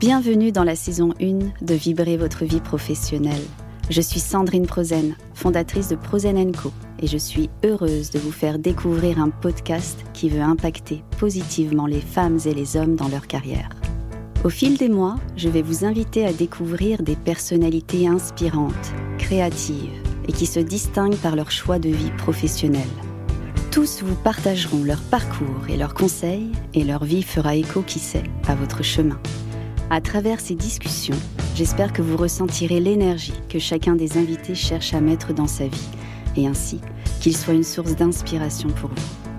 Bienvenue dans la saison 1 de Vibrer votre vie professionnelle. Je suis Sandrine Prozen, fondatrice de Prozen Co. Et je suis heureuse de vous faire découvrir un podcast qui veut impacter positivement les femmes et les hommes dans leur carrière. Au fil des mois, je vais vous inviter à découvrir des personnalités inspirantes, créatives et qui se distinguent par leur choix de vie professionnelle. Tous vous partageront leur parcours et leurs conseils et leur vie fera écho, qui sait, à votre chemin. À travers ces discussions, j'espère que vous ressentirez l'énergie que chacun des invités cherche à mettre dans sa vie, et ainsi qu'il soit une source d'inspiration pour vous.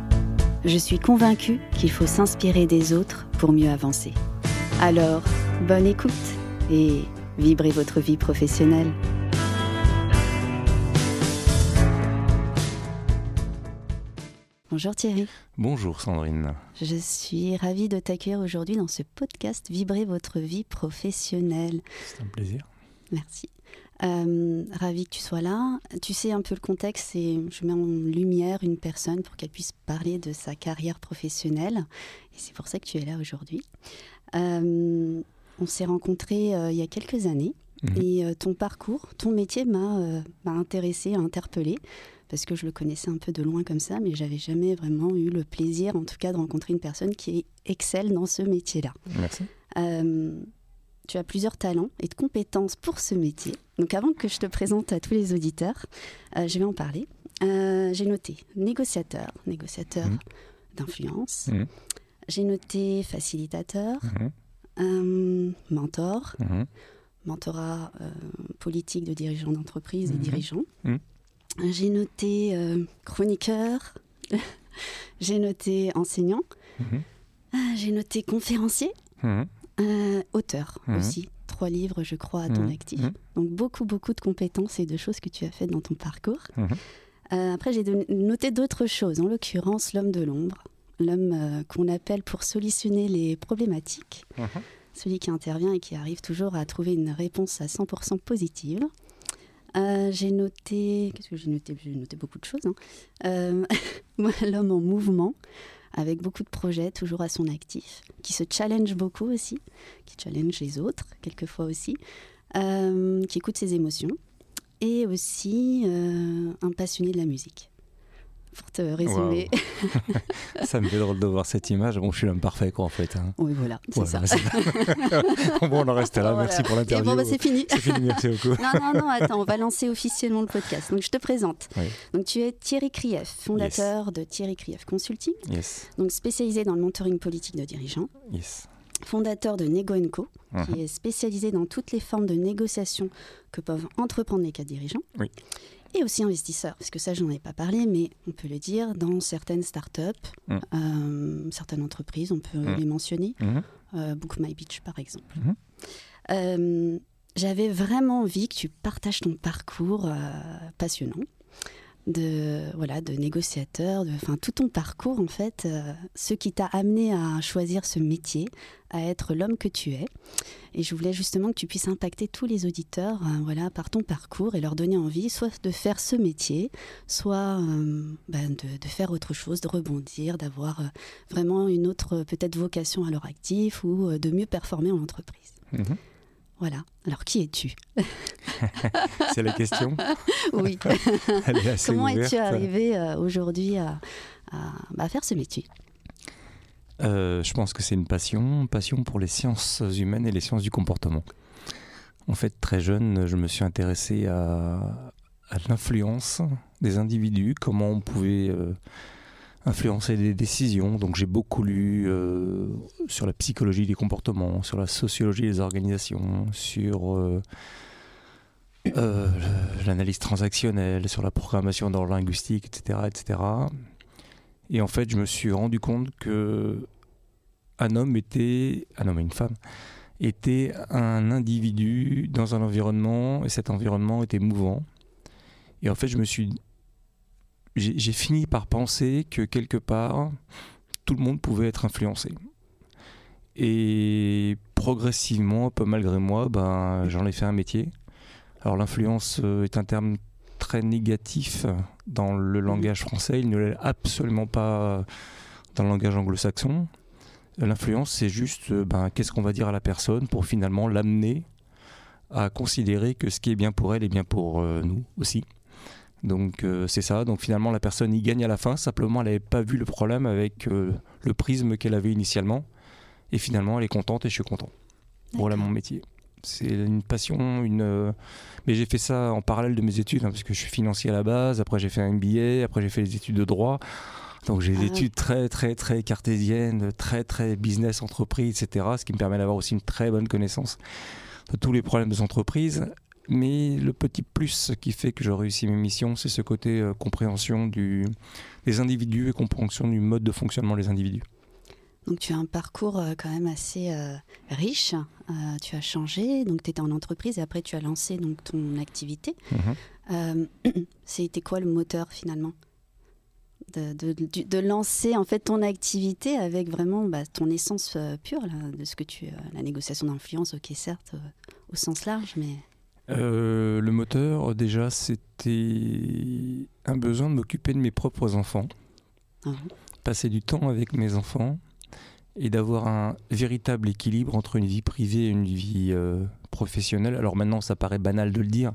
Je suis convaincue qu'il faut s'inspirer des autres pour mieux avancer. Alors, bonne écoute et vibrez votre vie professionnelle. Bonjour Thierry. Bonjour Sandrine. Je suis ravie de t'accueillir aujourd'hui dans ce podcast Vibrer votre vie professionnelle. C'est un plaisir. Merci. Euh, ravie que tu sois là. Tu sais un peu le contexte et je mets en lumière une personne pour qu'elle puisse parler de sa carrière professionnelle. Et c'est pour ça que tu es là aujourd'hui. Euh, on s'est rencontrés euh, il y a quelques années mmh. et ton parcours, ton métier m'a euh, intéressé, interpellé parce que je le connaissais un peu de loin comme ça, mais j'avais jamais vraiment eu le plaisir, en tout cas, de rencontrer une personne qui excelle dans ce métier-là. Merci. Euh, tu as plusieurs talents et de compétences pour ce métier. Donc avant que je te présente à tous les auditeurs, euh, je vais en parler. Euh, J'ai noté négociateur, négociateur Mhm. d'influence. Mhm. J'ai noté facilitateur, euh, mentor, mentorat politique de dirigeants d'entreprise et dirigeants. J'ai noté euh, chroniqueur, j'ai noté enseignant, Mhm. Ah, j'ai noté conférencier, Mhm. euh, auteur Mhm. aussi. Trois livres, je crois, à ton actif. Donc beaucoup, beaucoup de compétences et de choses que tu as faites dans ton parcours. Euh, après, j'ai noté d'autres choses, en l'occurrence l'homme de l'ombre, l'homme qu'on appelle pour solutionner les problématiques, celui qui intervient et qui arrive toujours à trouver une réponse à 100% positive. Euh, j'ai noté, qu'est-ce que j'ai noté? J'ai noté beaucoup de choses. hein. Euh, l'homme en mouvement, avec beaucoup de projets toujours à son actif, qui se challenge beaucoup aussi, qui challenge les autres quelquefois aussi, euh, qui écoute ses émotions, et aussi un passionné de la musique. Pour te résumer. Ça me fait drôle de voir cette image. Bon, je suis l'homme parfait, quoi, en fait. hein. oui, voilà, c'est Voilà, ça. bon, on en reste là. Voilà. Merci pour Et l'interview. bon, bah, c'est fini. C'est fini, merci beaucoup. Non, non, non, attends, on va lancer officiellement le podcast. Donc, je te présente. Oui. Donc, tu es Thierry Krief, fondateur de Thierry Krief Consulting, Yes, donc spécialisé dans le mentoring politique de dirigeants, yes. fondateur de Nego Co, qui Mhm. est spécialisé dans toutes les formes de négociation que peuvent entreprendre les cas dirigeants. Oui. Et aussi investisseur, parce que ça, j'en ai pas parlé, mais on peut le dire, dans certaines startups, Mm. euh, certaines entreprises, on peut Mm. les mentionner, euh, Book My Beach par exemple. Mhm. Euh, J'avais vraiment envie que tu partages ton parcours passionnant de voilà de négociateur, de enfin tout ton parcours en fait, euh, ce qui t'a amené à choisir ce métier, à être l'homme que tu es. Et je voulais justement que tu puisses impacter tous les auditeurs, euh, voilà, par ton parcours et leur donner envie, soit de faire ce métier, soit euh, ben, de, faire autre chose, de rebondir, d'avoir vraiment une autre peut-être vocation à leur actif ou de mieux performer en entreprise. Mhm. Voilà. Alors qui es-tu? C'est la question. Oui. Elle est assez Comment es-tu arrivé euh, aujourd'hui à, à- bah, faire ce métier? Euh, je pense que c'est une passion, passion pour les sciences humaines et les sciences du comportement. En fait, très jeune, je me suis intéressé à, à l'influence des individus, comment on pouvait euh, influencer des décisions. Donc j'ai beaucoup lu euh, sur la psychologie des comportements, sur la sociologie des organisations, sur euh, euh, l'analyse transactionnelle, sur la programmation dans le linguistique, etc., etc. Et en fait, je me suis rendu compte que un homme était, un homme et une femme, était un individu dans un environnement, et cet environnement était mouvant. Et en fait, je me suis, j'ai fini par penser que quelque part, tout le monde pouvait être influencé. Et progressivement, un peu malgré moi, ben, j'en ai fait un métier. Alors l'influence euh, est un terme très négatif dans le langage français. Il ne l'est absolument pas dans le langage anglo-saxon. L'influence, c'est juste ben, qu'est-ce qu'on va dire à la personne pour finalement l'amener à considérer que ce qui est bien pour elle est bien pour nous aussi. Donc c'est ça. Donc finalement la personne y gagne à la fin. Simplement elle n'avait pas vu le problème avec le prisme qu'elle avait initialement. Et finalement elle est contente et je suis content. Voilà mon métier. C'est une passion, une. Euh, mais j'ai fait ça en parallèle de mes études, hein, parce que je suis financier à la base. Après, j'ai fait un MBA. Après, j'ai fait des études de droit. Donc, j'ai des ah études très, très, très cartésiennes, très, très business, entreprise, etc. Ce qui me permet d'avoir aussi une très bonne connaissance de tous les problèmes des entreprises. Mais le petit plus qui fait que j'ai réussi mes missions, c'est ce côté euh, compréhension du, des individus et compréhension du mode de fonctionnement des individus. Donc tu as un parcours euh, quand même assez euh, riche. Tu as changé, donc tu étais en entreprise et après tu as lancé donc ton activité. Mhm. C'était quoi le moteur finalement? De, de, lancer en fait ton activité avec vraiment bah, ton essence pure de ce que tu la négociation d'influence ok certes au sens large mais le moteur déjà c'était un besoin de m'occuper de mes propres enfants ah passer du temps avec mes enfants et d'avoir un véritable équilibre entre une vie privée et une vie euh, professionnelle. Alors maintenant, ça paraît banal de le dire,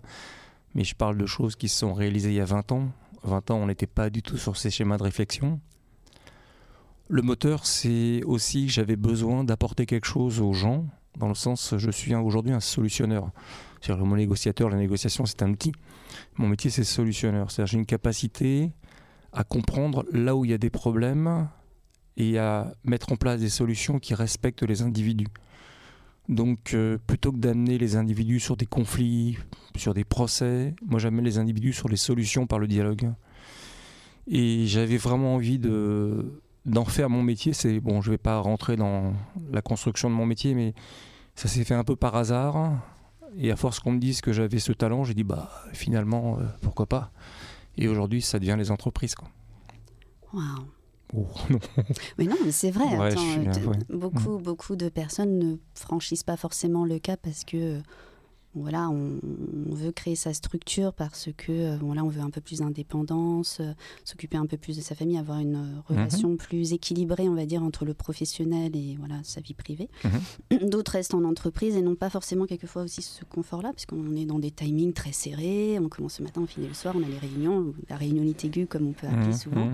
mais je parle de choses qui se sont réalisées il y a 20 ans. 20 ans, on n'était pas du tout sur ces schémas de réflexion. Le moteur, c'est aussi que j'avais besoin d'apporter quelque chose aux gens, dans le sens, je suis aujourd'hui un solutionneur. C'est-à-dire, mon négociateur, la négociation, c'est un outil. Mon métier, c'est solutionneur. C'est-à-dire, j'ai une capacité à comprendre là où il y a des problèmes, et à mettre en place des solutions qui respectent les individus. Donc euh, plutôt que d'amener les individus sur des conflits, sur des procès, moi j'amène les individus sur les solutions par le dialogue. Et j'avais vraiment envie de d'en faire mon métier. C'est bon, je vais pas rentrer dans la construction de mon métier, mais ça s'est fait un peu par hasard. Et à force qu'on me dise que j'avais ce talent, j'ai dit bah finalement euh, pourquoi pas. Et aujourd'hui, ça devient les entreprises quoi. Oh, mais non, c'est vrai. Euh, beaucoup, mm. beaucoup de personnes ne franchissent pas forcément le cap parce que voilà, on, veut créer sa structure parce que euh, on veut un peu plus d'indépendance, euh, s'occuper un peu plus de sa famille, avoir une mhm. relation plus équilibrée, on va dire, entre le professionnel et voilà sa vie privée. Mhm. D'autres restent en entreprise et n'ont pas forcément quelquefois aussi ce confort-là, parce qu'on est dans des timings très serrés. On commence le matin, on finit le soir, on a les réunions, la réunionnite aiguë comme on peut appeler mhm. souvent.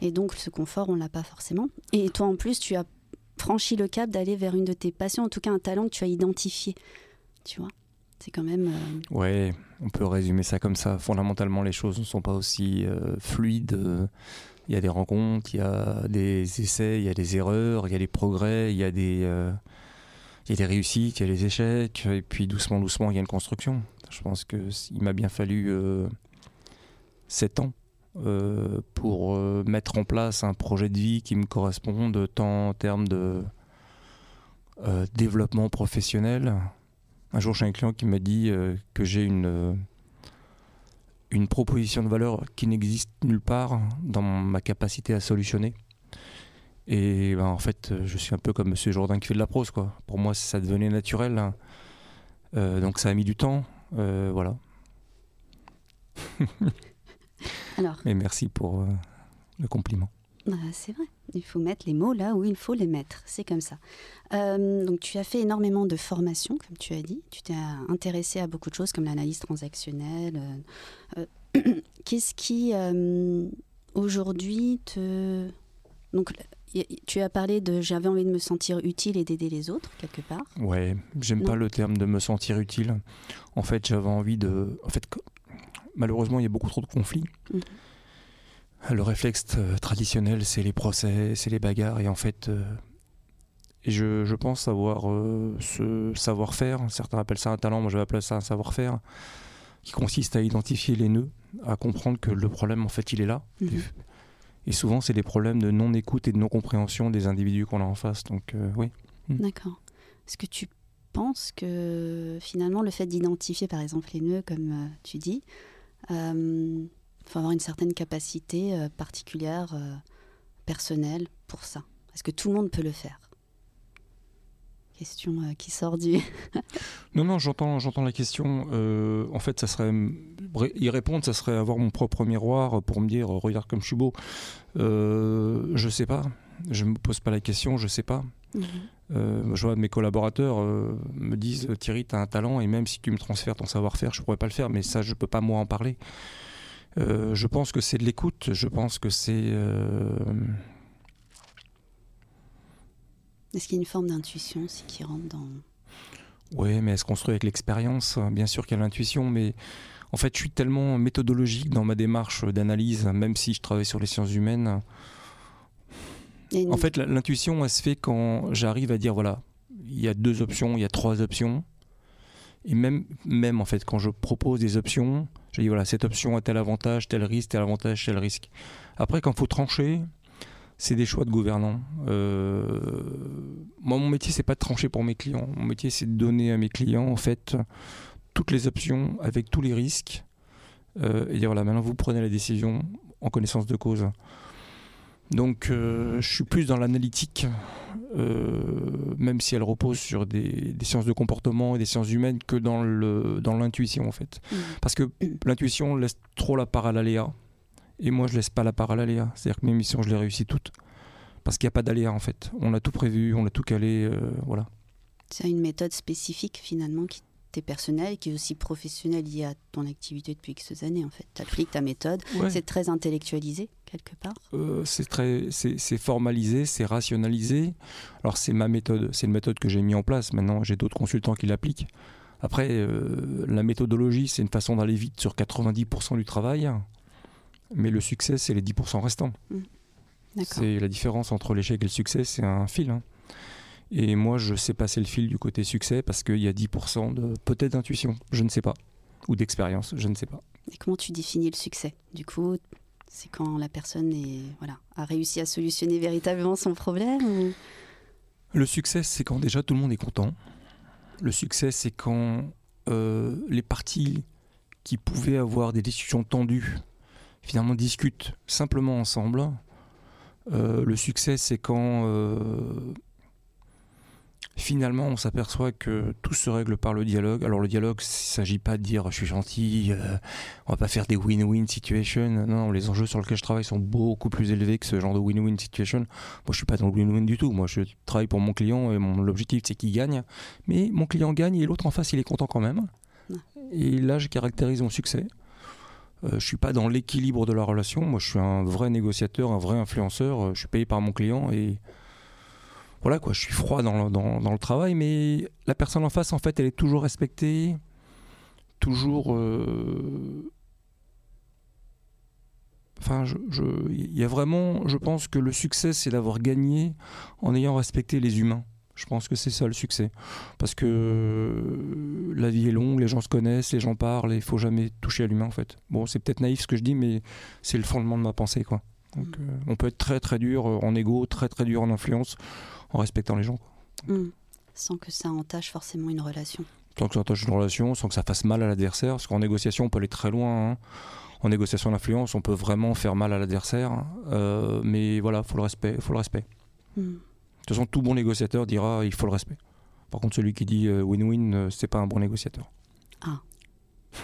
Et donc ce confort, on l'a pas forcément. Et toi en plus, tu as franchi le cap d'aller vers une de tes passions, en tout cas un talent que tu as identifié. Tu vois c'est quand même. Euh, ouais, on peut résumer ça comme ça. Fondamentalement, les choses ne sont pas aussi euh, fluides. Il y a des rencontres, il y a des essais, il y a des erreurs, il y a des progrès, il y a des, euh, il y a des réussites, il y a des échecs. Et puis doucement, doucement, il y a une construction. Je pense qu'il m'a bien fallu sept ans pour mettre en place un projet de vie qui me corresponde tant en termes de développement professionnel un jour, j'ai un client qui m'a dit euh, que j'ai une, euh, une proposition de valeur qui n'existe nulle part dans ma capacité à solutionner. Et ben, en fait, je suis un peu comme M. Jourdain qui fait de la prose. Quoi. Pour moi, ça devenait naturel. Hein. Euh, donc ça a mis du temps. voilà. Alors. Mais merci pour le compliment. Bah, c'est vrai, il faut mettre les mots là où il faut les mettre, c'est comme ça. Euh, donc tu as fait énormément de formations, comme tu as dit, tu t'es intéressé à beaucoup de choses comme l'analyse transactionnelle. Euh, euh, qu'est-ce qui aujourd'hui te... Donc tu as parlé de j'avais envie de me sentir utile et d'aider les autres quelque part. Ouais, j'aime pas le terme de me sentir utile. En fait, j'avais envie de. En fait, malheureusement, il y a beaucoup trop de conflits. Mhm. Le réflexe euh, traditionnel, c'est les procès, c'est les bagarres, et en fait, euh, je, pense avoir euh, ce savoir-faire, certains appellent ça un talent, moi je vais appeler ça un savoir-faire, qui consiste à identifier les nœuds, à comprendre que le problème, en fait, il est là. Mhm. Et souvent, c'est des problèmes de non-écoute et de non-compréhension des individus qu'on a en face. Donc, oui. Mm. D'accord. Est-ce que tu penses que finalement, le fait d'identifier, par exemple, les nœuds, comme tu dis, il faut avoir une certaine capacité euh, particulière, euh, personnelle pour ça. Est-ce que tout le monde peut le faire? Question euh, qui sort du. non, non, j'entends, j'entends la question. en fait, ça serait y répondre, ça serait avoir mon propre miroir pour me dire regarde comme je suis beau. je sais pas. Je me pose pas la question, je sais pas. Mhm. Euh, je vois mes collaborateurs euh, me disent Thierry, tu as un talent et même si tu me transfères ton savoir-faire, je pourrais pas le faire, mais ça, je peux pas moi en parler. Euh, je pense que c'est de l'écoute, je pense que c'est. euh, Est-ce qu'il y a une forme d'intuition aussi qui rentre dans. Ouais, mais elle se construit avec l'expérience. Bien sûr qu'il y a l'intuition, mais en fait, je suis tellement méthodologique dans ma démarche d'analyse, même si je travaille sur les sciences humaines. Une- En fait, l'intuition, elle se fait quand j'arrive à dire voilà, il y a deux options, il y a trois options. Et même, même en fait, quand je propose des options, je dis voilà, cette option a tel avantage, tel risque, tel avantage, tel risque. Après, quand il faut trancher, c'est des choix de gouvernants. Euh, moi, mon métier, c'est pas de trancher pour mes clients. Mon métier, c'est de donner à mes clients, en fait, toutes les options avec tous les risques. Euh, et dire voilà, maintenant, vous prenez la décision en connaissance de cause. Donc, euh, je suis plus dans l'analytique, euh, même si elle repose sur des, des sciences de comportement et des sciences humaines, que dans le dans l'intuition en fait. Mhm. Parce que l'intuition laisse trop la part à l'aléa, et moi je laisse pas la part à l'aléa. C'est-à-dire que mes missions, je les réussis toutes, parce qu'il n'y a pas d'aléa en fait. On a tout prévu, on a tout calé, euh, voilà. C'est une méthode spécifique finalement qui t'est personnelle et qui est aussi professionnelle liée à ton activité depuis X années en fait. Tu appliques ta méthode, Ouais. c'est très intellectualisé quelque part? Euh, c'est très, c'est formalisé, c'est rationalisé. Alors c'est ma méthode, c'est une méthode que j'ai mis en place. Maintenant, j'ai d'autres consultants qui l'appliquent. Après, euh, la méthodologie, c'est une façon d'aller vite sur 90% du travail, mais le succès, c'est les 10% restants. D'accord. C'est la différence entre l'échec et le succès, c'est un fil. hein. Et moi, je sais passer le fil du côté succès parce qu'il y a 10% de peut-être d'intuition, je ne sais pas, ou d'expérience, je ne sais pas. Et comment tu définis le succès? Du coup, c'est quand la personne a réussi à solutionner véritablement son problème. Le succès, c'est quand déjà tout le monde est content. Le succès, c'est quand euh, les parties qui pouvaient avoir des discussions tendues, finalement discutent simplement ensemble. Euh, le succès, c'est quand euh, finalement on s'aperçoit que tout se règle par le dialogue. Alors le dialogue, il ne s'agit pas de dire je suis gentil, euh, on va pas faire des win-win situations. Non, les enjeux sur lesquels je travaille sont beaucoup plus élevés que ce genre de win-win situation. Moi, je suis pas dans le win-win du tout. Moi, je travaille pour mon client et mon l'objectif, c'est qu'il gagne. Mais mon client gagne et l'autre en face, il est content quand même. Et là, je caractérise mon succès. Euh, je suis pas dans l'équilibre de la relation. Moi, je suis un vrai négociateur, un vrai influenceur. Euh, Je suis payé par mon client et voilà quoi. Je suis froid dans le, dans, dans le travail, mais la personne en face, en fait, elle est toujours respectée, toujours. euh, Enfin, je- je- y a vraiment, je pense que le succès, c'est d'avoir gagné en ayant respecté les humains. Je pense que c'est ça le succès. Parce que euh, la vie est longue, les gens se connaissent, les gens parlent, et il faut jamais toucher à l'humain en fait. Bon, c'est peut-être naïf ce que je dis, mais c'est le fondement de ma pensée. Quoi. Donc, euh, on peut être très très dur euh, en ego, très très dur en influence, en respectant les gens. Hmm. Sans que ça entache forcément une relation. Sans que ça attache une relation, sans que ça fasse mal à l'adversaire. Parce qu'en négociation, on peut aller très loin. hein. En négociation d'influence, on peut vraiment faire mal à l'adversaire. Euh, mais voilà, faut le respect. Faut le respect. Hmm. De toute façon, tout bon négociateur dira il faut le respect. Par contre, celui qui dit win-win, euh, c'est pas un bon négociateur.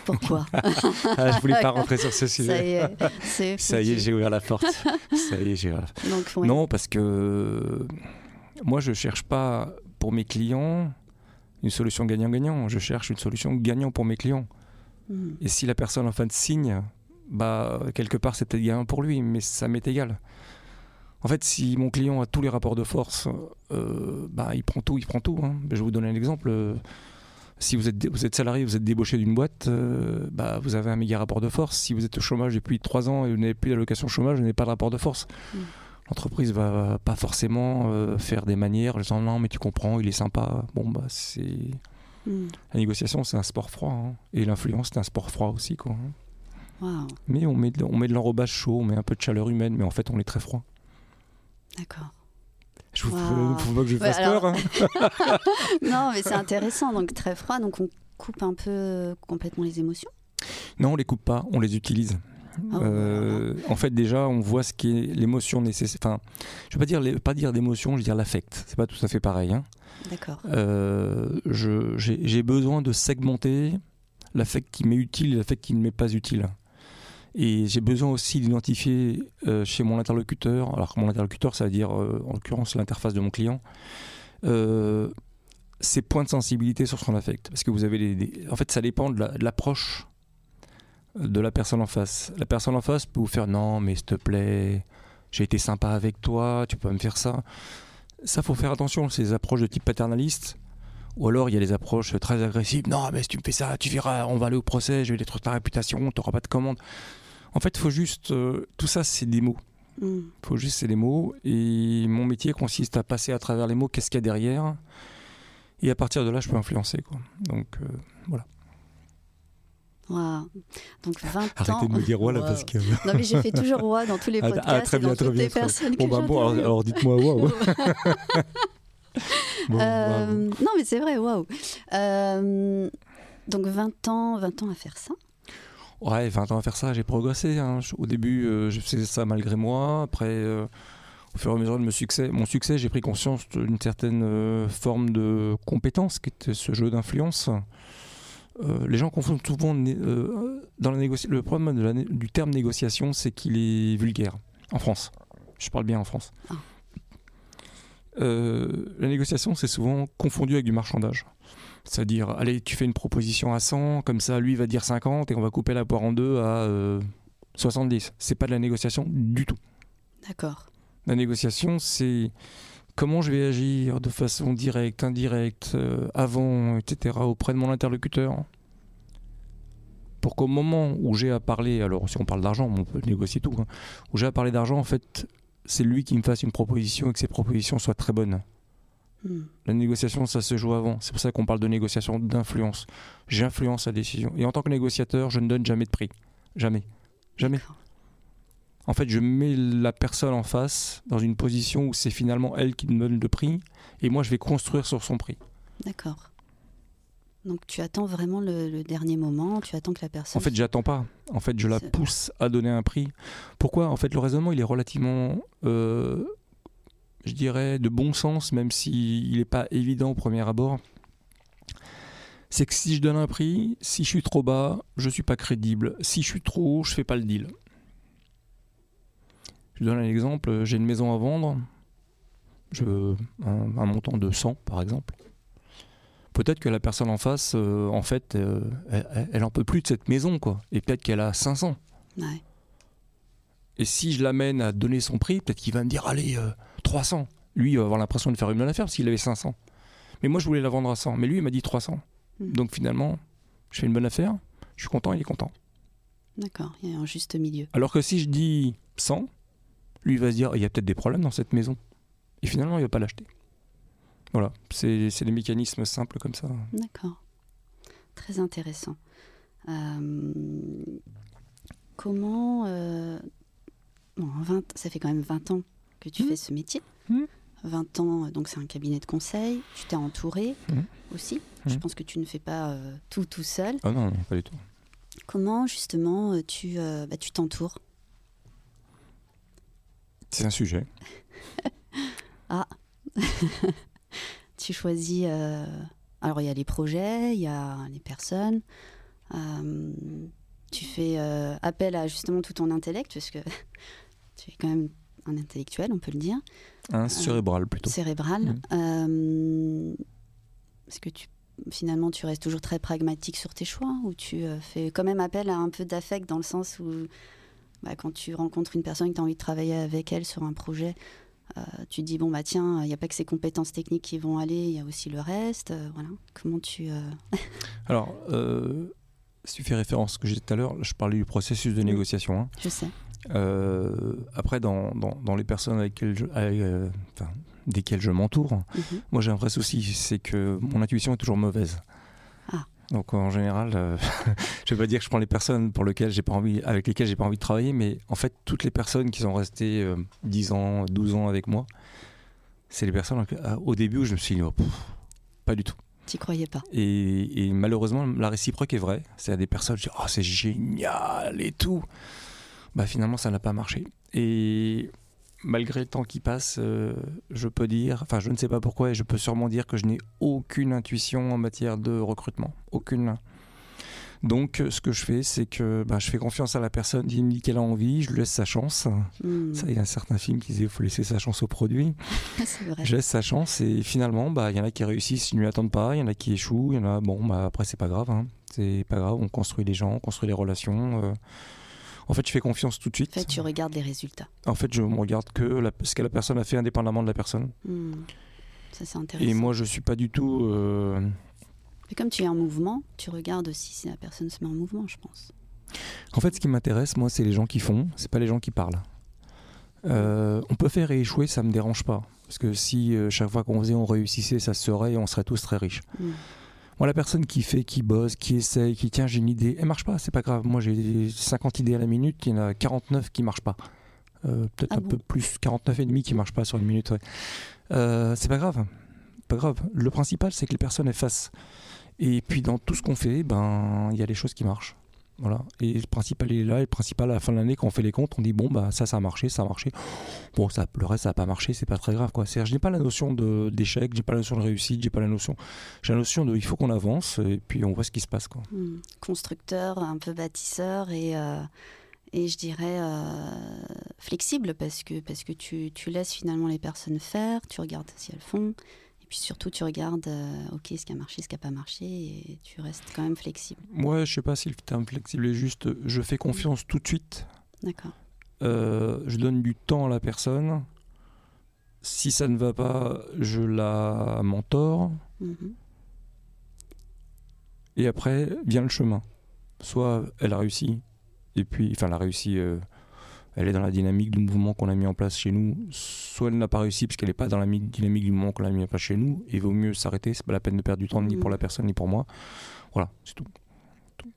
Pourquoi Ah, je voulais pas rentrer sur ce Ça sujet. y est, c'est Ça y est, j'ai ouvert la porte. Ça y est, j'ai ouvert la porte. Donc, ouais. Non, parce que euh, moi, je cherche pas pour mes clients une solution gagnant-gagnant. Je cherche une solution gagnant pour mes clients. Hmm. Et si la personne en fin de signe, bah, quelque part, c'est peut-être gagnant pour lui, mais ça m'est égal. En fait, si mon client a tous les rapports de force, euh, bah, il prend tout, il prend tout. hein. Je vais vous donner un exemple. Si vous êtes, vous êtes salarié, vous êtes débauché d'une boîte, euh, bah, vous avez un méga rapport de force. Si vous êtes au chômage depuis 3 ans et vous n'avez plus d'allocation chômage, vous n'avez pas de rapport de force. Mm. L'entreprise va pas forcément euh, faire des manières en disant non, mais tu comprends, il est sympa. Bon, bah, c'est. Hmm. La négociation, c'est un sport froid. hein. Et l'influence, c'est un sport froid aussi. Quoi, hein. Waouh, Mais on met, de, on met de l'enrobage chaud, on met un peu de chaleur humaine, mais en fait, on est très froid. d'accord. Je vous faut, faut pas que je Ouais, fasse alors- peur. hein. Non, mais c'est intéressant, donc très froid, donc on coupe un peu euh, complètement les émotions. Non, on les coupe pas, on les utilise. Ah, Euh, en fait, déjà, on voit ce qui est l'émotion nécessaire. Enfin, je vais pas dire, pas dire d'émotion, je vais dire l'affect. C'est pas tout à fait pareil. hein. D'accord. Euh, j'ai besoin de segmenter l'affect qui m'est utile et l'affect qui ne m'est pas utile. Et j'ai besoin aussi d'identifier euh, chez mon interlocuteur, alors mon interlocuteur, ça veut dire euh, en l'occurrence l'interface de mon client, euh, ses points de sensibilité sur son affect. Parce que vous avez des, En fait, ça dépend de l'approche de la personne en face. La personne en face peut vous faire non, mais s'il te plaît, j'ai été sympa avec toi, tu peux me faire ça. Ça, faut faire attention, ces approches de type paternaliste. Ou alors il y a des approches très agressives. Non, mais si tu me fais ça, tu verras, on va aller au procès, je vais détruire ta réputation, tu n'auras pas de commande. En fait, faut juste. euh, tout ça, c'est des mots. Mm. faut juste, c'est des mots. Et mon métier consiste à passer à travers les mots, qu'est-ce qu'il y a derrière. Et à partir de là, je peux influencer. Quoi. Donc, euh, Waouh. Donc 20 ans. arrêtez de me dire voilà, Wow. parce que. Non, mais j'ai fait toujours roi dans tous les Ah, podcasts. ah, très et dans bien, très toutes bien, les très bien. personnes Bon, bah, bon, alors, alors dites-moi waouh. Bon, Euh, waouh. non, mais c'est vrai, waouh. Euh, donc 20 ans, 20 ans à faire ça. Ouais, 20 ans à faire ça, j'ai progressé. hein. Au début, euh, je faisais ça malgré moi. Après, euh, au fur et à mesure de mon succès, mon succès j'ai pris conscience d'une certaine euh, forme de compétence qui était ce jeu d'influence. Euh, les gens confondent souvent dans la négoci- le problème de la né- du terme négociation, c'est qu'il est vulgaire en France. Je parle bien en France. Ah. La négociation, c'est souvent confondu avec du marchandage. C'est-à-dire, allez, tu fais une proposition à 100, comme ça, lui va dire 50 et on va couper la poire en deux à euh, 70. C'est pas de la négociation du tout. D'accord. La négociation, c'est comment je vais agir de façon directe, indirecte, euh, avant, etc., auprès de mon interlocuteur. Pour qu'au moment où j'ai à parler, alors si on parle d'argent, on peut négocier tout, hein, où j'ai à parler d'argent, en fait, c'est lui qui me fasse une proposition et que ses propositions soient très bonnes. La négociation, ça se joue avant. C'est pour ça qu'on parle de négociation d'influence. J'influence la décision. Et en tant que négociateur, je ne donne jamais de prix. Jamais. Jamais. En fait, je mets la personne en face dans une position où c'est finalement elle qui me donne le prix et moi je vais construire sur son prix. D'accord. Donc tu attends vraiment le, le dernier moment, tu attends que la personne. En fait, j'attends pas. En fait, je la pousse à donner un prix. Pourquoi? En fait, le raisonnement, il est relativement, euh, je dirais, de bon sens, même s'il n'est pas évident au premier abord. C'est que si je donne un prix, si je suis trop bas, je suis pas crédible. Si je suis trop haut, je fais pas le deal. Je donne un exemple. J'ai une maison à vendre. Je un, un montant de 100, par exemple. Peut-être que la personne en face, euh, en fait, euh, elle, elle- elle en peut plus de cette maison, quoi. Et peut-être qu'elle a 500. Ouais. Et si je l'amène à donner son prix, peut-être qu'il va me dire, allez, euh, 300. Lui, il va avoir l'impression de faire une bonne affaire parce qu'il avait 500. Mais moi, je voulais la vendre à 100. Mais lui, il m'a dit 300. Mhm. Donc finalement, je fais une bonne affaire. Je suis content, il est content. D'accord, il y a un juste milieu. Alors que si je dis 100, lui il va se dire, il y a peut-être des problèmes dans cette maison. Et finalement, il va pas l'acheter. Voilà, c'est c'est des mécanismes simples comme ça. D'accord. Très intéressant. Euh, comment. euh, bon, 20, ça fait quand même 20 ans que tu fais ce métier. Mhm. 20 ans, donc c'est un cabinet de conseil. Tu t'es entouré Mhm. aussi. Je Mhm. pense que tu ne fais pas euh, tout tout seul. Ah non, non, pas du tout. Comment justement euh, tu euh, bah, tu t'entoures? C'est un sujet. Tu choisis. euh, alors il y a les projets, il y a les personnes. euh, tu fais euh, appel à justement tout ton intellect, parce que tu es quand même un intellectuel, on peut le dire, Un cérébral plutôt. cérébral. Euh, Est-ce que tu finalement tu restes toujours très pragmatique sur tes choix ou tu euh, fais quand même appel à un peu d'affect dans le sens où bah, quand tu rencontres une personne et que tu as envie de travailler avec elle sur un projet, euh, tu te dis bon bah tiens, il n'y a pas que ses compétences techniques qui vont aller, il y a aussi le reste. euh, voilà. Comment tu euh, Alors, euh, si tu fais référence à ce que j'ai dit tout à l'heure, je parlais du processus de négociation. hein. Je sais. Euh, après, dans, dans- dans les personnes avec lesquelles je, avec, euh, enfin, desquelles je m'entoure, Mhm. moi j'ai un vrai souci, c'est que mon intuition est toujours mauvaise. Ah. Donc en général, euh, je vais pas dire que je prends les personnes pour lesquelles j'ai pas envie, avec lesquelles j'ai pas envie de travailler, mais en fait toutes les personnes qui sont restées euh, 10 ans, 12 ans avec moi, c'est les personnes au début où je me suis dit oh, pff, pas du tout. Tu croyais pas. Et, et malheureusement, la réciproque est vraie. C'est-à-dire des personnes, je dis, oh, c'est génial et tout. Bah finalement, ça n'a pas marché. Et malgré le temps qui passe, euh, je peux dire, enfin, je ne sais pas pourquoi, et je peux sûrement dire que je n'ai aucune intuition en matière de recrutement. Aucune. Donc, ce que je fais, c'est que bah, je fais confiance à la personne, il me dit qu'elle a envie, je lui laisse sa chance. Hmm. Ça, il y a un certain film qui disait qu'il faut laisser sa chance au produit. vrai. Je laisse sa chance et finalement, bah, il y en a qui réussissent, ils ne lui attendent pas, il y en a qui échouent, il y en a, bon, bah, après, c'est pas grave. hein. C'est pas grave, on construit les gens, on construit les relations. euh. En fait, je fais confiance tout de En suite. fait, tu regardes les résultats. En fait, je ne regarde que la- ce que la personne a fait indépendamment de la personne. Hmm. Ça, c'est intéressant. Et moi, je suis pas du tout. euh, Mais comme tu es en mouvement, tu regardes aussi si la personne se met en mouvement, je pense. En fait, ce qui m'intéresse, moi, c'est les gens qui font, c'est pas les gens qui parlent. Euh, on peut faire et échouer, ça me dérange pas. Parce que si euh, chaque fois qu'on faisait, on réussissait, ça se serait et on serait tous très riches. Hmm. Moi, la personne qui fait, qui bosse, qui essaye, qui tient, j'ai une idée, elle marche pas, c'est pas grave. Moi, j'ai 50 idées à la minute, il y en a 49 qui marchent pas. Euh, Peut-être Ah un bon peu plus, 49 et demi qui marchent pas sur une minute. ouais. Euh, c'est pas grave, pas grave. Le principal, c'est que les personnes elles fassent. Et puis dans tout ce qu'on fait, ben il y a des choses qui marchent. Voilà. Et le principal il est là. Et le principal à la fin de l'année, quand on fait les comptes, on dit bon bah ça, ça a marché, ça a marché. Bon, ça, le reste, ça n'a pas marché, c'est pas très grave. C'est-à-dire, je n'ai pas la notion de d'échec, j'ai pas la notion de réussite, j'ai pas la notion. J'ai la notion de il faut qu'on avance et puis on voit ce qui se passe quoi. Hmm. Constructeur, un peu bâtisseur et, euh, et je dirais euh, flexible parce que, parce que tu, tu laisses finalement les personnes faire, tu regardes si elles font. Puis surtout, tu regardes, euh, ok, ce qui a marché, ce qui n'a pas marché, et tu restes quand même flexible. Moi, je sais pas si le terme flexible est juste. Je fais confiance tout de suite. D'accord. Euh, je donne du temps à la personne. Si ça ne va pas, je la mentor. Mhm. Et après vient le chemin. Soit elle a réussi, et puis, enfin, elle a réussi, euh, elle est dans la dynamique du mouvement qu'on a mis en place chez nous. Soit elle n'a pas réussi parce qu'elle n'est pas dans la mi- dynamique du mouvement qu'on a mis en place chez nous. Il vaut mieux s'arrêter. C'est pas la peine de perdre du temps ni pour la personne ni pour moi. Voilà, c'est tout.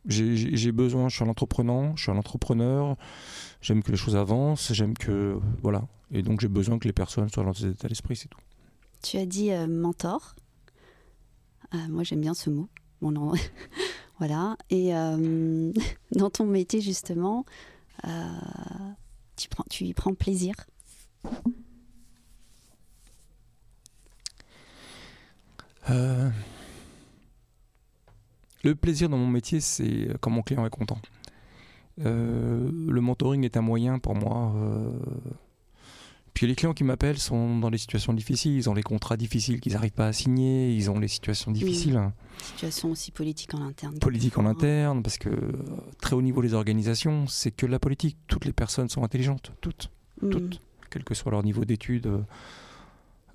J'ai- besoin, je suis un entrepreneur, je suis un entrepreneur, j'aime que les choses avancent, j'aime que. Voilà. Et donc j'ai besoin que les personnes soient dans cet état d'esprit, c'est tout. Tu as dit euh, mentor. Euh, moi, j'aime bien ce mot. Bon, non. voilà. Et euh, dans ton métier, justement, euh, tu, y prends plaisir. Euh, Le plaisir dans mon métier, c'est quand mon client est content. Euh, le mentoring est un moyen pour moi. Euh, Puis les clients qui m'appellent sont dans des situations difficiles, ils ont les contrats difficiles qu'ils n'arrivent pas à signer, ils ont les situations difficiles, Situation aussi politique en interne. politiques en interne, parce que euh, très haut niveau des organisations, c'est que la politique. Toutes les personnes sont intelligentes, toutes Mhm. toutes, quel que soit leur niveau d'études.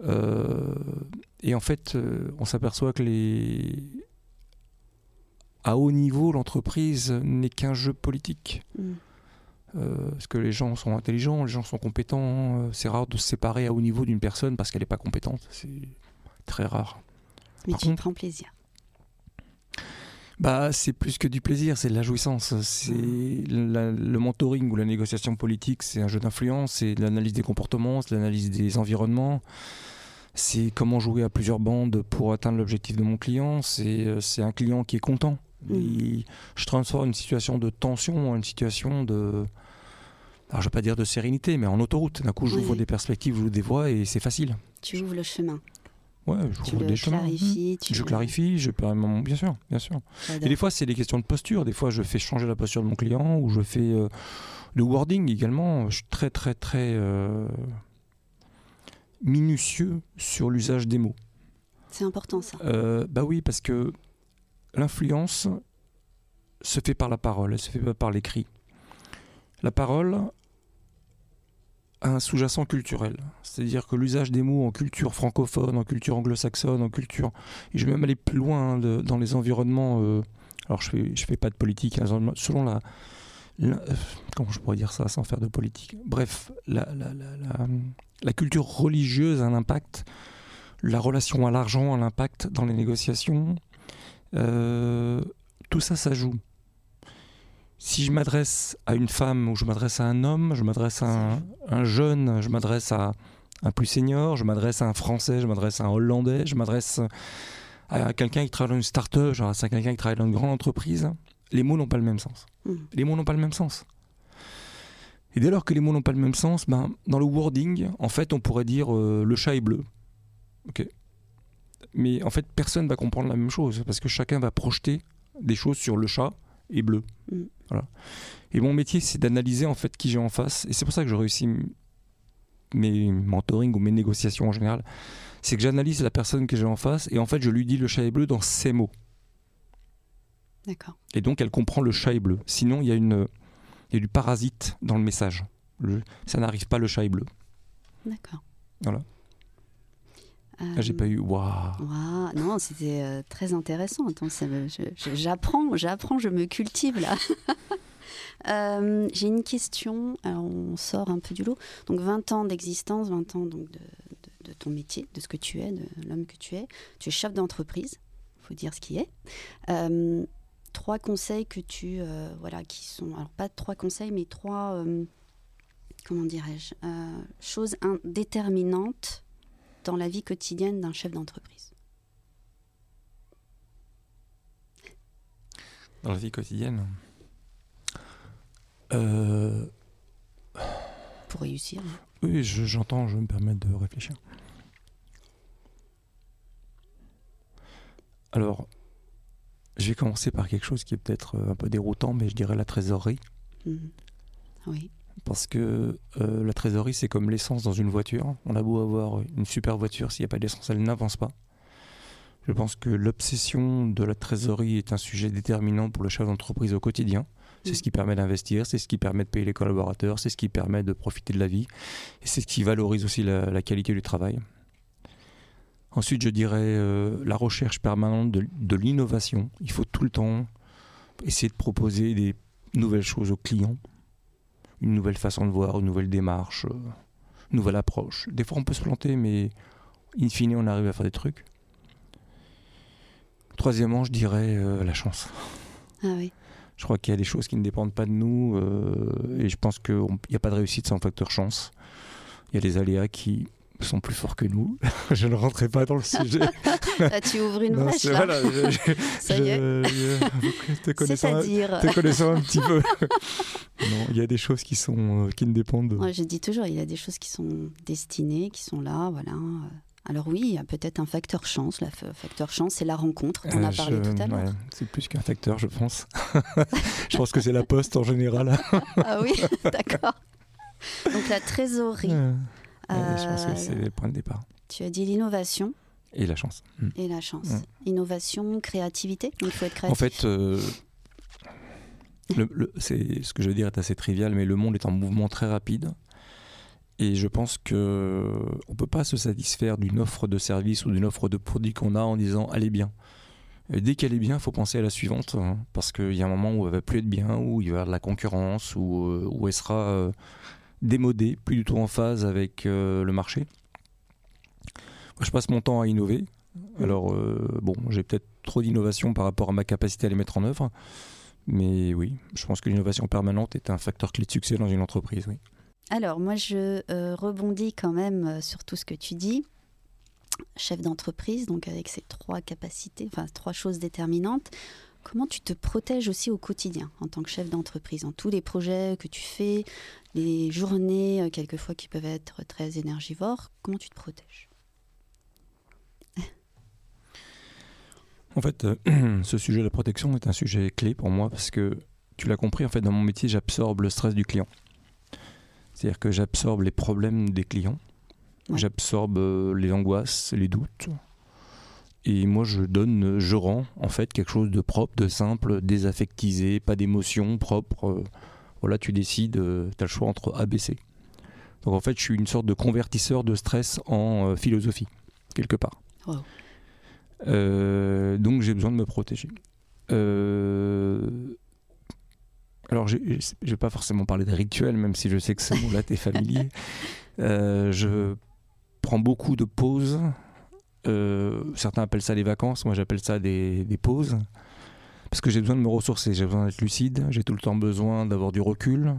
Euh, et en fait, euh, on s'aperçoit que les... à haut niveau, l'entreprise n'est qu'un jeu politique. Mhm. Euh, parce que les gens sont intelligents, les gens sont compétents. euh, c'est rare de se séparer à haut niveau d'une personne parce qu'elle n'est pas compétente. C'est très rare. Mais Par tu contre- prends plaisir. Bah, c'est plus que du plaisir, c'est de la jouissance. C'est la- le mentoring ou la négociation politique, c'est un jeu d'influence, c'est de l'analyse des comportements, c'est de l'analyse des environnements. C'est comment jouer à plusieurs bandes pour atteindre l'objectif de mon client. C'est euh, c'est un client qui est content. Mm. Il- je transforme une situation de tension en une situation de. Alors, je ne vais pas dire de sérénité, mais en autoroute. D'un coup, j'ouvre Oui. des perspectives, j'ouvre des voies et c'est facile. Tu ouvres le chemin. Ouais, le des chemins. clarifies. Tu Je clarifie, je mon- bien sûr, bien sûr. Et des fois, c'est des questions de posture. Des fois, je fais changer la posture de mon client ou je fais euh, le wording également. Je suis très, très, très euh, minutieux sur l'usage des mots. C'est important ça. Euh, bah oui, parce que l'influence se fait par la parole, elle se fait pas par l'écrit. La parole a un sous-jacent culturel. C'est-à-dire que l'usage des mots en culture francophone, en culture anglo-saxonne, en culture... Et je vais même aller plus loin hein, dans les environnements... euh, alors je fais, je fais pas de politique, hein, selon la, euh, Comment je pourrais dire ça sans faire de politique? Bref, la, la- la- culture religieuse a un impact la relation à l'argent, à l'impact dans les négociations, tout ça, ça joue. Si je m'adresse à une femme ou je m'adresse à un homme, je m'adresse à un, un jeune, je m'adresse à un plus senior, je m'adresse à un français, je m'adresse à un hollandais, je m'adresse à quelqu'un qui travaille dans une start-up, genre à quelqu'un qui travaille dans une grande entreprise, les mots n'ont pas le même sens. Mhm. Les mots n'ont pas le même sens. Et dès lors que les mots n'ont pas le même sens, ben, dans le wording, en fait, on pourrait dire euh, le chat est bleu. Ok. Mais en fait, personne va comprendre la même chose parce que chacun va projeter des choses sur le chat et bleu. Mm. Voilà. Et mon métier, c'est d'analyser en fait qui j'ai en face. Et c'est pour ça que je réussis mes mentoring ou mes négociations en général. C'est que j'analyse la personne que j'ai en face et en fait, je lui dis le chat est bleu dans ses mots. D'accord. Et donc, elle comprend le chat est bleu. Sinon, il y a, une, il y a du parasite dans le message. Le- ça n'arrive pas, le chat est bleu. D'accord. Voilà. Ah, j'ai Euh, pas eu. Waouh Waouh, non, c'était euh, très intéressant. J'apprends, j'apprends, je me cultive là. Euh, J'ai une question. Alors, on sort un peu du lot. Donc, 20 ans d'existence, 20 ans donc de, ton métier, de ce que tu es, de l'homme que tu es. Tu es chef d'entreprise. Il faut dire ce qui est. Euh, trois conseils que tu, euh, voilà, qui sont, alors pas trois conseils, mais trois, euh, comment dirais-je, euh, choses in- déterminantes dans la vie quotidienne d'un chef d'entreprise. Dans la vie quotidienne Euh, pour réussir. hein. Oui, je- j'entends, je me permets de réfléchir. Alors, je vais commencer par quelque chose qui est peut-être euh, un peu déroutant, mais je dirais la trésorerie. Mhm. Oui, Parce que euh, la trésorerie, c'est comme l'essence dans une voiture. On a beau avoir une super voiture, s'il n'y a pas d'essence, elle n'avance pas. Je pense que l'obsession de la trésorerie est un sujet déterminant pour le chef d'entreprise au quotidien. C'est ce qui permet d'investir, c'est ce qui permet de payer les collaborateurs, c'est ce qui permet de profiter de la vie, et c'est ce qui valorise aussi la, qualité du travail. Ensuite, je dirais euh, la recherche permanente de l'innovation. Il faut tout le temps essayer de proposer des nouvelles choses aux clients, une nouvelle façon de voir, une nouvelle démarche, euh, une nouvelle approche. Des fois, on peut se planter, mais in fine, on arrive à faire des trucs. Troisièmement, je dirais euh, la chance. ah oui, Je crois qu'il y a des choses qui ne dépendent pas de nous euh, et je pense qu'il n'y a pas de réussite sans facteur chance. Il y a des aléas qui sont plus forts que nous. je ne rentrerai pas dans le sujet. Ah, tu ouvres une brèche là. voilà, je- je- Ça y est. te connaissant, te connaissant un petit peu. non, il y a des choses qui, sont, euh, qui ne dépendent. Moi, je dis toujours, il y a des choses qui sont destinées, qui sont là, voilà. Alors oui, il y a peut-être un facteur chance. Le facteur chance, c'est la rencontre dont on a Euh, parlé je- tout à l'heure. ouais, c'est plus qu'un facteur, je pense. je pense que c'est la poste en général. Ah oui, d'accord. Donc la trésorerie. Ouais, je pense Euh, que c'est le point de départ. tu as dit l'innovation Et la chance. Mm. et la chance. Mm. Innovation, créativité. Donc, il faut être créatif. En fait, euh, ce que je veux dire est assez trivial, mais le monde est en mouvement très rapide. Et je pense que on peut pas se satisfaire d'une offre de service ou d'une offre de produit qu'on a en disant est bien. Dès qu'elle est bien, il faut penser à la suivante, hein, parce qu'il y a un moment où elle va plus être bien, où il y avoir de la concurrence, où, euh, où elle sera euh, démodée, plus du tout en phase avec euh, le marché. Moi, je passe mon temps à innover. Alors, bon, j'ai peut-être trop d'innovation par rapport à ma capacité à les mettre en œuvre. Mais oui, je pense que l'innovation permanente est un facteur clé de succès dans une entreprise. Oui. Alors, moi, je euh, rebondis quand même euh, sur tout ce que tu dis. Chef d'entreprise, donc avec ces trois capacités, enfin trois choses déterminantes. Comment tu te protèges aussi au quotidien en tant que chef d'entreprise, en tous les projets que tu fais, les journées, euh, quelquefois qui peuvent être très énergivores, comment tu te protèges? En fait, euh, ce sujet de la protection est un sujet clé pour moi parce que tu l'as compris, en fait, dans mon métier, j'absorbe le stress du client. C'est-à-dire que j'absorbe les problèmes des clients, Ouais. j'absorbe euh, les angoisses, les doutes. Et moi, je donne, je rends en fait quelque chose de propre, de simple, désaffectisé, pas d'émotion, propre. Euh, Voilà, tu décides, tu as le choix entre A, B, C. Donc en fait, je suis une sorte de convertisseur de stress en philosophie, quelque part. Wow. Euh, donc j'ai besoin de me protéger. Euh, alors je ne vais pas forcément parler de rituel, même si je sais que ce mot-là t'est familier. Euh, je prends beaucoup de pauses. Euh, certains appellent ça des vacances, moi j'appelle ça des, des pauses. Parce que j'ai besoin de me ressourcer, j'ai besoin d'être lucide, j'ai tout le temps besoin d'avoir du recul.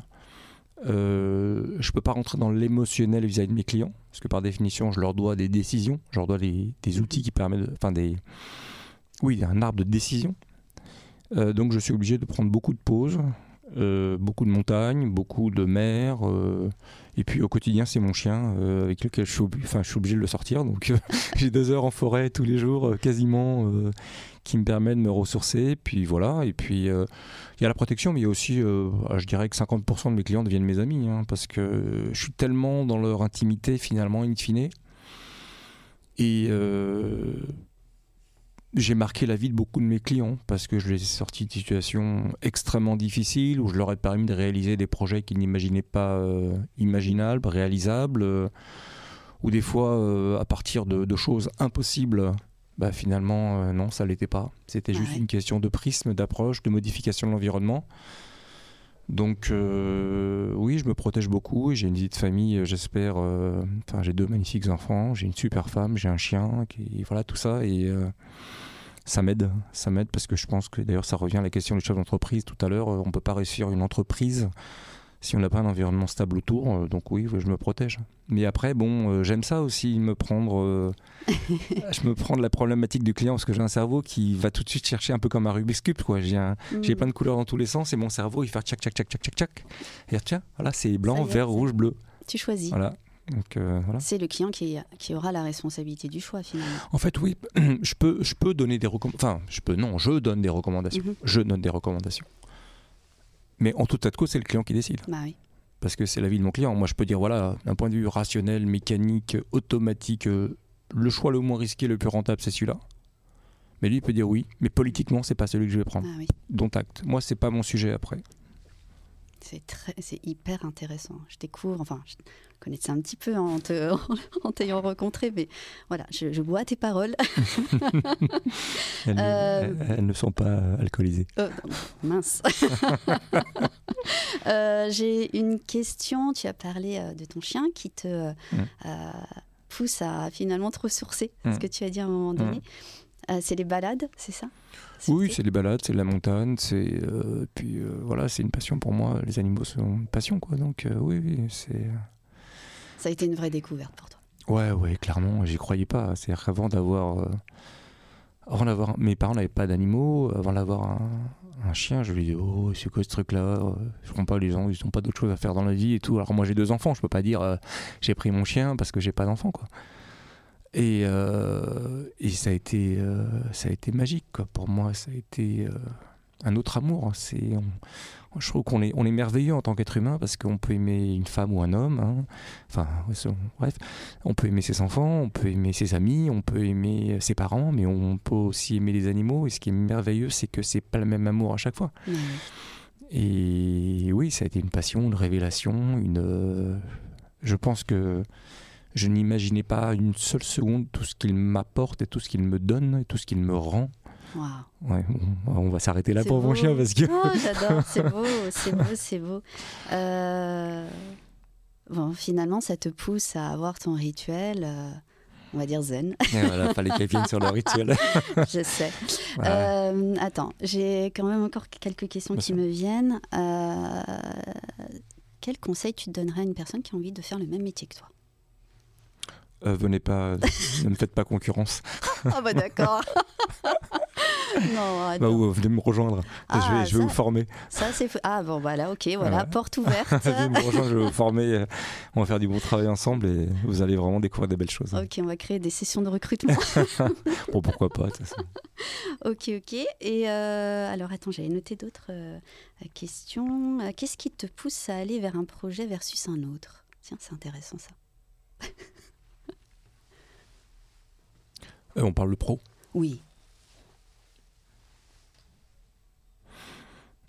Euh, je peux pas rentrer dans l'émotionnel vis-à-vis de mes clients, parce que par définition, je leur dois des décisions, je leur dois des, outils qui permettent, de- enfin des, oui, un arbre de décision. Euh, donc je suis obligé de prendre beaucoup de pauses. Euh, beaucoup de montagnes, beaucoup de mer. euh, et puis au quotidien, c'est mon chien euh, avec lequel je suis, enfin, je suis obligé de le sortir. Donc j'ai deux heures en forêt tous les jours, quasiment, qui me permet de me ressourcer. Puis voilà. Et puis il y a la protection, mais il y a aussi, ah, je dirais que 50% de mes clients deviennent mes amis. hein, parce que je suis tellement dans leur intimité finalement, in fine. Et j'ai marqué la vie de beaucoup de mes clients parce que je les ai sortis de situations extrêmement difficiles où je leur ai permis de réaliser des projets qu'ils n'imaginaient pas euh, imaginables, réalisables, euh, ou des fois euh, à partir de, de choses impossibles. Bah finalement, non, ça l'était pas. C'était juste une question de prisme, d'approche, de modification de l'environnement. Donc euh, oui, je me protège beaucoup et j'ai une vie de famille, euh, j'espère. euh, Enfin, j'ai deux magnifiques enfants, j'ai une super femme, j'ai un chien, voilà tout ça et ça m'aide, ça m'aide parce que je pense que d'ailleurs ça revient à la question du chef d'entreprise tout à l'heure. On peut pas réussir une entreprise si on n'a pas un environnement stable autour. euh, Donc oui, je me protège. Mais après, bon, euh, j'aime ça aussi, me prendre. euh, je me prends de la problématique du client parce que j'ai un cerveau qui va tout de suite chercher un peu comme un Rubik's Cube. Quoi. J'ai Mm. plein de couleurs dans tous les sens et mon cerveau il fait tchac tchac tchac tchac tchac tchac. Et tiens, voilà, c'est blanc, vert, rouge, bleu. Tu choisis. Voilà. Euh. C'est le client qui, qui aura la responsabilité du choix finalement. En fait, oui, je peux, je peux donner des recommandations. Enfin, je peux, non, je donne des recommandations. Mhm. Je donne des recommandations. Mais en tout état de cause, c'est le client qui décide. Bah oui. Parce que c'est la vie de mon client. Moi, je peux dire, voilà, d'un point de vue rationnel, mécanique, automatique, euh, le choix le moins risqué, le plus rentable, c'est celui-là. Mais lui, il peut dire oui. Mais politiquement, c'est pas celui que je vais prendre. Ah oui. Dont acte. Moi, c'est pas mon sujet après. C'est très, c'est hyper intéressant. Je découvre, enfin, je connais ça un petit peu en te- en t'ayant rencontré, mais voilà, je, je bois tes paroles. Elles, Euh, elles- ne sont pas euh, alcoolisées. Euh, mince. Euh, J'ai une question. Tu as parlé de ton chien qui te euh, Mm. euh, pousse à finalement te ressourcer. Ce Mm. que tu as dit à un moment donné. Euh, c'est les balades, c'est ça? Oui, c'est les balades, c'est la montagne, c'est euh, puis euh, voilà, c'est une passion pour moi. Les animaux sont une passion, quoi. Donc oui, oui, c'est Ça a été une vraie découverte pour toi? ouais, ouais, clairement, j'y croyais pas. C'est avant d'avoir, avant d'avoir, mes parents n'avaient pas d'animaux. Avant d'avoir un, un chien, je lui dis oh, c'est quoi ce truc-là? Je comprends pas les gens, ils n'ont pas d'autre chose à faire dans la vie et tout. Alors moi j'ai deux enfants, je peux pas dire j'ai pris mon chien parce que j'ai pas d'enfant, quoi. Et, euh, et ça a été euh, ça a été magique quoi. pour moi ça a été euh, un autre amour c'est on- je trouve qu'on est on est merveilleux en tant qu'être humain parce qu'on peut aimer une femme ou un homme hein. enfin c'est- bref on peut aimer ses enfants on peut aimer ses amis on peut aimer ses parents mais on peut aussi aimer les animaux et ce qui est merveilleux c'est que c'est pas le même amour à chaque fois Ouais. et oui, ça a été une passion, une révélation, une. je pense que je n'imaginais pas une seule seconde tout ce qu'il m'apporte et tout ce qu'il me donne et tout ce qu'il me rend. Ouais, on, va s'arrêter là pour mon beau. chien parce que. Oh, j'adore, c'est beau, c'est beau, c'est beau. Euh, Bon, finalement, ça te pousse à avoir ton rituel, euh, on va dire zen, Et voilà, fallait qu'elle vienne sur le rituel. je sais. Euh, attends, j'ai quand même encore quelques questions Bien qui sûr. me viennent. Euh, quel conseil tu donnerais à une personne qui a envie de faire le même métier que toi? Euh, venez pas, ne me faites pas concurrence. Ah bah d'accord. non, Bah, ou, euh, venez me rejoindre. je Ah, vais, je vais ça- vous former. ça c'est ah bon voilà ok voilà porte ouverte. venez me rejoindre, je vais vous former. On va faire du bon travail ensemble et vous allez vraiment découvrir des belles choses. ok on va créer des sessions de recrutement. Bon, pourquoi pas, de toute façon. ok ok et euh, alors attends j'avais noté d'autres euh, questions. Qu'est-ce qui te pousse à aller vers un projet versus un autre? Tiens c'est intéressant ça. Euh, on parle de pro. Oui.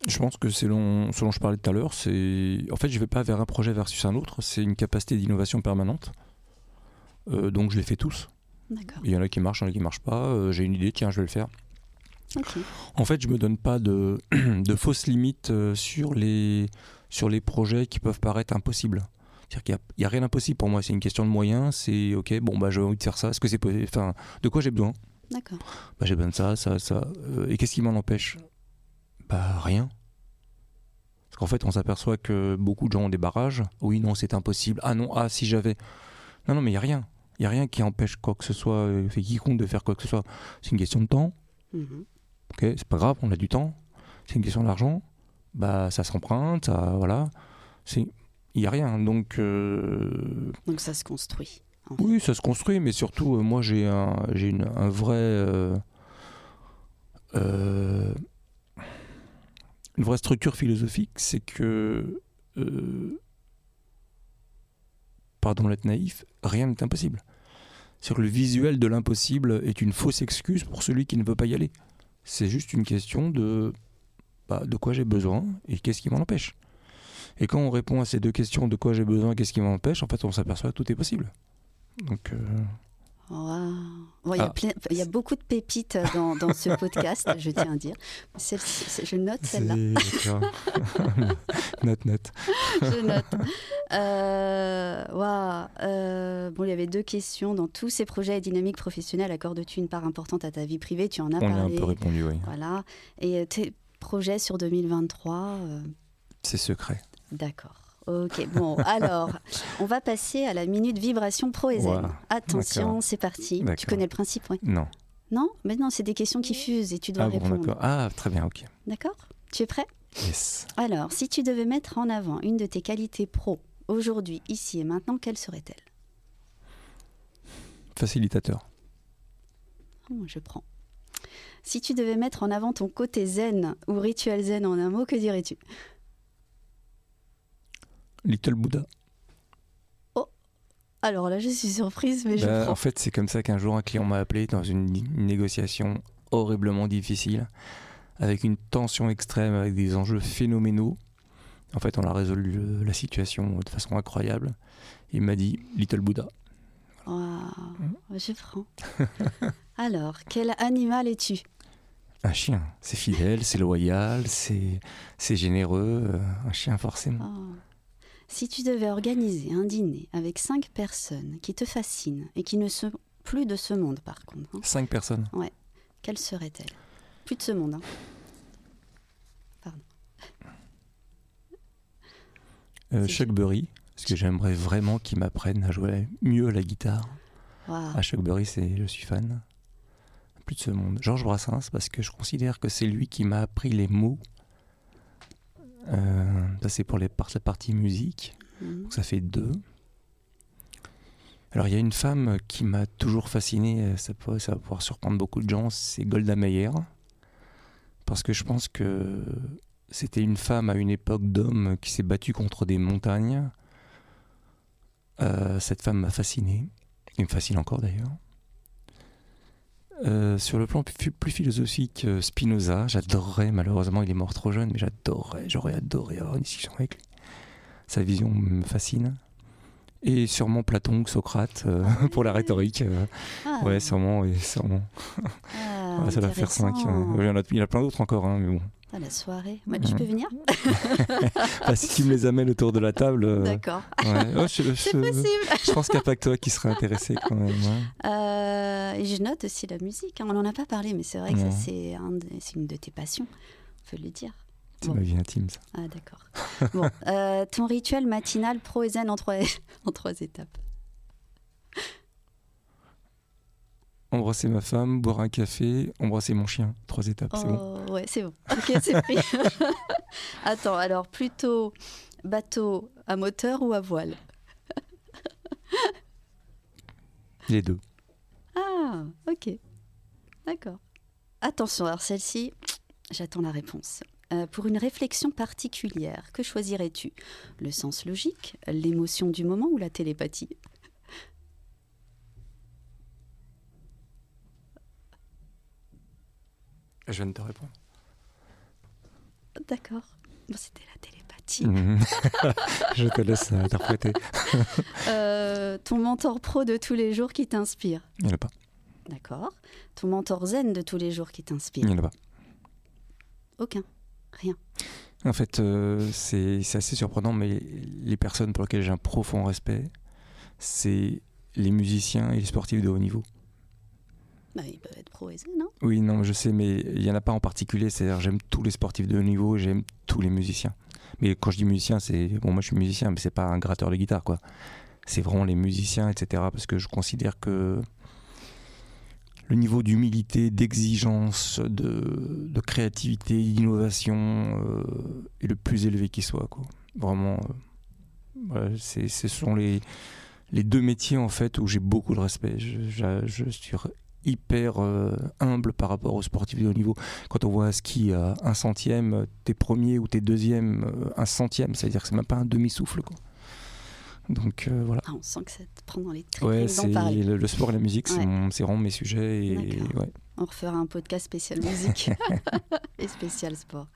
Je pense que selon ce dont je parlais tout à l'heure, c'est en fait je vais pas vers un projet versus un autre, c'est une capacité d'innovation permanente. Euh, donc je les fais tous. D'accord. Il y en a qui marchent, il y en a qui marchent pas. Euh, J'ai une idée, tiens, je vais le faire. En fait, je me donne pas de, de fausses limites sur les, sur les projets qui peuvent paraître impossibles. C'est-à-dire qu'il n'y a, rien d'impossible pour moi. C'est une question de moyens. C'est ok, bon bah j'ai envie de faire ça. Est-ce que c'est possible Enfin, de quoi j'ai besoin? D'accord. Bah j'ai besoin de ça, ça, ça. Euh, et qu'est-ce qui m'en empêche? Bah rien. Parce qu'en fait, on s'aperçoit que beaucoup de gens ont des barrages. Oui, non, c'est impossible. Ah non, ah si j'avais. Non, non, mais il y a rien. Il y a rien qui empêche quoi que ce soit, euh, fait quiconque de faire quoi que ce soit. C'est une question de temps. Mhm. Ok, c'est pas grave, on a du temps. C'est une question d'argent. bah ça s'emprunte, ça, voilà. C'est, il y a rien. Donc euh, Donc ça se construit. en oui, ça se construit, mais surtout, euh, moi j'ai un, j'ai une- un vrai, euh, une vraie structure philosophique, c'est que, pardon d'être naïf, rien n'est impossible. C'est que le visuel de l'impossible est une fausse excuse pour celui qui ne veut pas y aller. C'est juste une question de, bah, de quoi j'ai besoin et qu'est-ce qui m'en empêche. Et quand on répond à ces deux questions, de quoi j'ai besoin qu'est-ce qui m'en empêche, en fait, on s'aperçoit que tout est possible. Donc, euh, Waouh. Bon, Il y, a Ah. plein- il y a beaucoup de pépites dans, dans ce podcast, je tiens à dire. Je note celle-là. note, note. Je note. Euh, waouh. Euh, bon, il y avait deux questions. Dans tous ces projets et dynamiques professionnelles, accordes-tu une part importante à ta vie privée? Tu en as On y a un parlé. peu répondu, oui. Voilà. Et euh, tes projets sur 2023 euh, C'est secret. D'accord. Ok, bon, alors, on va passer à la minute vibration pro et zen. Wow. Attention, c'est parti. Tu connais le principe, oui. Non. Non? Mais non, c'est des questions qui fusent et tu dois Ah bon, répondre. Ah, très bien, ok. D'accord? Tu es prêt? Yes. Alors, si tu devais mettre en avant une de tes qualités pro, aujourd'hui, ici et maintenant, quelle serait-elle? Facilitateur. Oh, Je prends. Si tu devais mettre en avant ton côté zen ou rituel zen en un mot, que dirais-tu? Little Buddha. Alors là, je suis surprise, mais je Bah, prends. en fait, c'est comme ça qu'un jour, un client m'a appelé dans une négociation horriblement difficile, avec une tension extrême, avec des enjeux phénoménaux. En fait, on a résolu euh, la situation de façon incroyable. Il m'a dit Little Buddha. Waouh, je prends. Alors, quel animal es-tu? Un chien, c'est fidèle, c'est loyal, c'est c'est généreux. euh, un chien, forcément. Oh. Si tu devais organiser un dîner avec cinq personnes qui te fascinent et qui ne sont plus de ce monde, par contre, hein, Cinq personnes. quelles seraient-elles? Plus de ce monde. hein. Euh, C'est Chuck Berry, parce que j'aimerais vraiment qu'il m'apprenne à jouer mieux la guitare. Waouh. Ah, Chuck Berry, c'est, je suis fan. Plus de ce monde. Georges Brassens, parce que je considère que c'est lui qui m'a appris les mots. Euh, ça, c'est pour les par- la partie musique. Mhm. Donc ça fait deux. Alors, il y a une femme qui m'a toujours fasciné, euh, ça, peut- ça va pouvoir surprendre beaucoup de gens, c'est Golda Meir. Parce que je pense que c'était une femme à une époque d'homme qui s'est battue contre des montagnes. Euh, cette femme m'a fasciné. Il me fascine encore d'ailleurs. Euh, sur le plan plus, plus philosophique, euh, Spinoza, j'adorerais, malheureusement il est mort trop jeune, mais j'adorerais, j'aurais adoré avoir une discussion avec lui. Sa vision me fascine. Et sûrement Platon ou Socrate euh, pour la rhétorique. euh, Ah, ouais, sûrement, oui, sûrement. ah, Ouais, ça doit faire 5. intéressant. il, y en a, il y en a plein d'autres encore, hein, mais bon. Ah, la soirée. Moi, tu Mhm. peux venir Bah, si tu me les amènes autour de la table. euh, D'accord. ouais. Oh, C'est possible. je pense qu'il n'y a pas que toi qui serais intéressé quand même. hein. Euh, et je note aussi la musique. hein. On n'en a pas parlé, mais c'est vrai que c'est un une de tes passions. faut le dire. C'est Bon. ma vie intime, ça. Ah, d'accord. bon, euh, ton rituel matinal pro et zen en trois, en trois étapes. Embrasser ma femme, boire un café, embrasser mon chien. Trois étapes, c'est bon. Oh, ouais, c'est bon. Ok, c'est pris. Attends, alors plutôt bateau à moteur ou à voile? Les deux. Ah, ok. D'accord. Attention, alors celle-ci, j'attends la réponse. Euh, pour une réflexion particulière, que choisirais-tu? Le sens logique, l'émotion du moment ou la télépathie? Je viens de te répondre. D'accord. Bon, C'était la télépathie. Mhm. je te laisse interpréter. Euh, ton mentor pro de tous les jours qui t'inspire Il n'y en a pas. D'accord. Ton mentor zen de tous les jours qui Il t'inspire n'y en a pas. Aucun. Rien. En fait, euh, c'est assez surprenant, mais les personnes pour lesquelles j'ai un profond respect, c'est les musiciens et les sportifs de haut niveau. Bah, ils peuvent être pro et zen, non Oui, non, je sais, mais il n'y en a pas en particulier. C'est-à-dire, j'aime tous les sportifs de haut niveau, j'aime tous les musiciens. Mais quand je dis musicien, c'est. Bon, moi je suis musicien, mais c'est pas un gratteur de guitare, quoi. C'est vraiment les musiciens, etc. Parce que je considère que le niveau d'humilité, d'exigence, de, de créativité, d'innovation euh, est le plus élevé qui soit. Quoi. Vraiment, euh, ce sont les, les deux métiers en fait où j'ai beaucoup de respect. Je, je, je suis hyper euh, humble par rapport aux sportifs de haut niveau. Quand on voit un ski à un centième, t'es premier ou t'es deuxième, euh, un centième, c'est-à-dire que c'est même pas un demi-souffle. Quoi. Donc euh, voilà. Ah, on sent que ça te prend dans les tripes Ouais, le, le sport et la musique, c'est Ouais. mon- c'est vraiment mes sujets. Et, ouais. On refera un podcast spécial musique et spécial sport.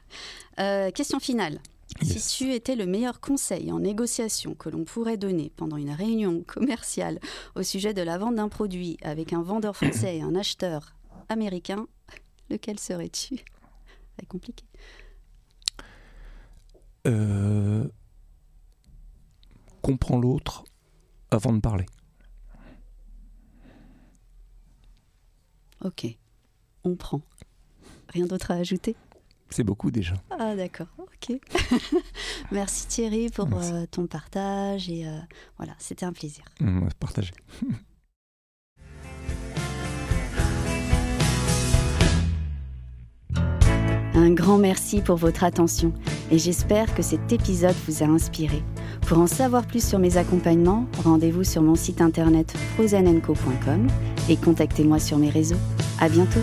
Euh, question finale. Yes. Si tu étais le meilleur conseil en négociation que l'on pourrait donner pendant une réunion commerciale au sujet de la vente d'un produit avec un vendeur français et un acheteur américain, lequel serais-tu? C'est compliqué. Euh, comprends l'autre avant de parler. Ok, on prend. Rien d'autre à ajouter? C'est beaucoup déjà. Ah d'accord, ok. Merci Thierry pour Merci. euh, ton partage et euh, voilà, c'était un plaisir. Partager. Un grand merci pour votre attention et j'espère que cet épisode vous a inspiré. Pour en savoir plus sur mes accompagnements, rendez-vous sur mon site internet frozenenco.com et contactez-moi sur mes réseaux. À bientôt.